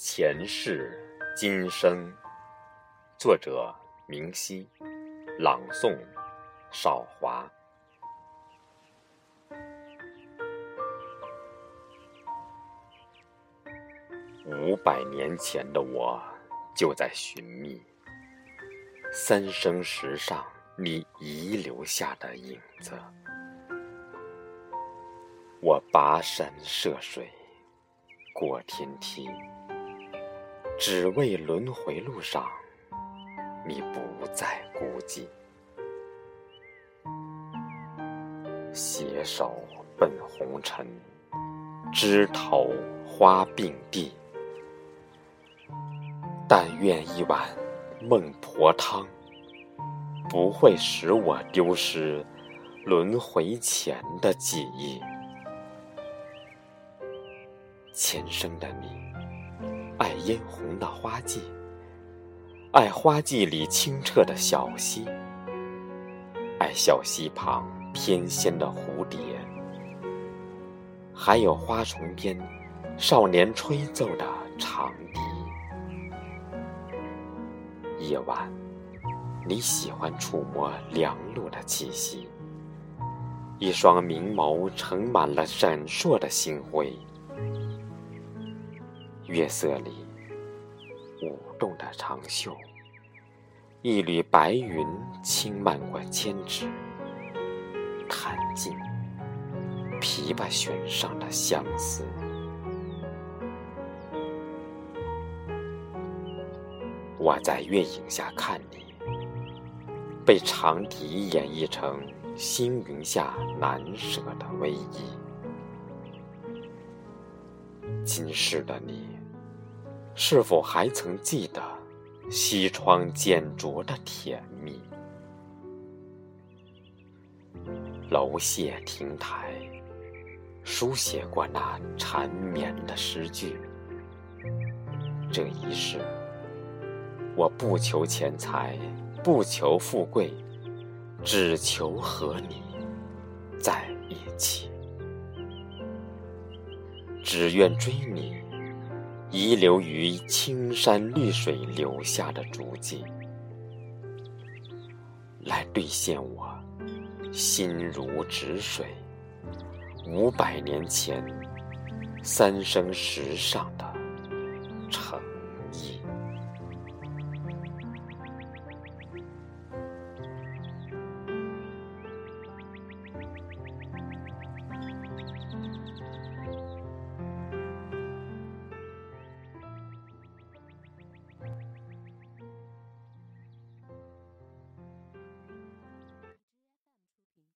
前世今生，作者明熙，朗诵少华。五百年前的我，就在寻觅三生石上你遗留下的影子。我跋山涉水，过天梯，只为轮回路上你不再孤寂。携手奔红尘，枝头花并蒂。但愿一碗孟婆汤，不会使我丢失轮回前的记忆。前生的你，嫣红的花季，爱花季里清澈的小溪，爱小溪旁翩跹的蝴蝶，还有花丛边少年吹奏的长笛。夜晚，你喜欢触摸凉露的气息，一双明眸盛满了闪烁的星辉。月色里舞动的长袖，一缕白云轻漫过千尺，弹尽琵琶弦上的相思。我在月影下看你，被长笛演绎成星云下难舍的唯一。今世的你，是否还曾记得西窗剪烛的甜蜜？楼榭亭台，书写过那缠绵的诗句。这一世。我不求钱财，不求富贵，只求和你在一起。只愿追你遗留于青山绿水留下的足迹，来兑现我心如止水五百年前三生石上的承。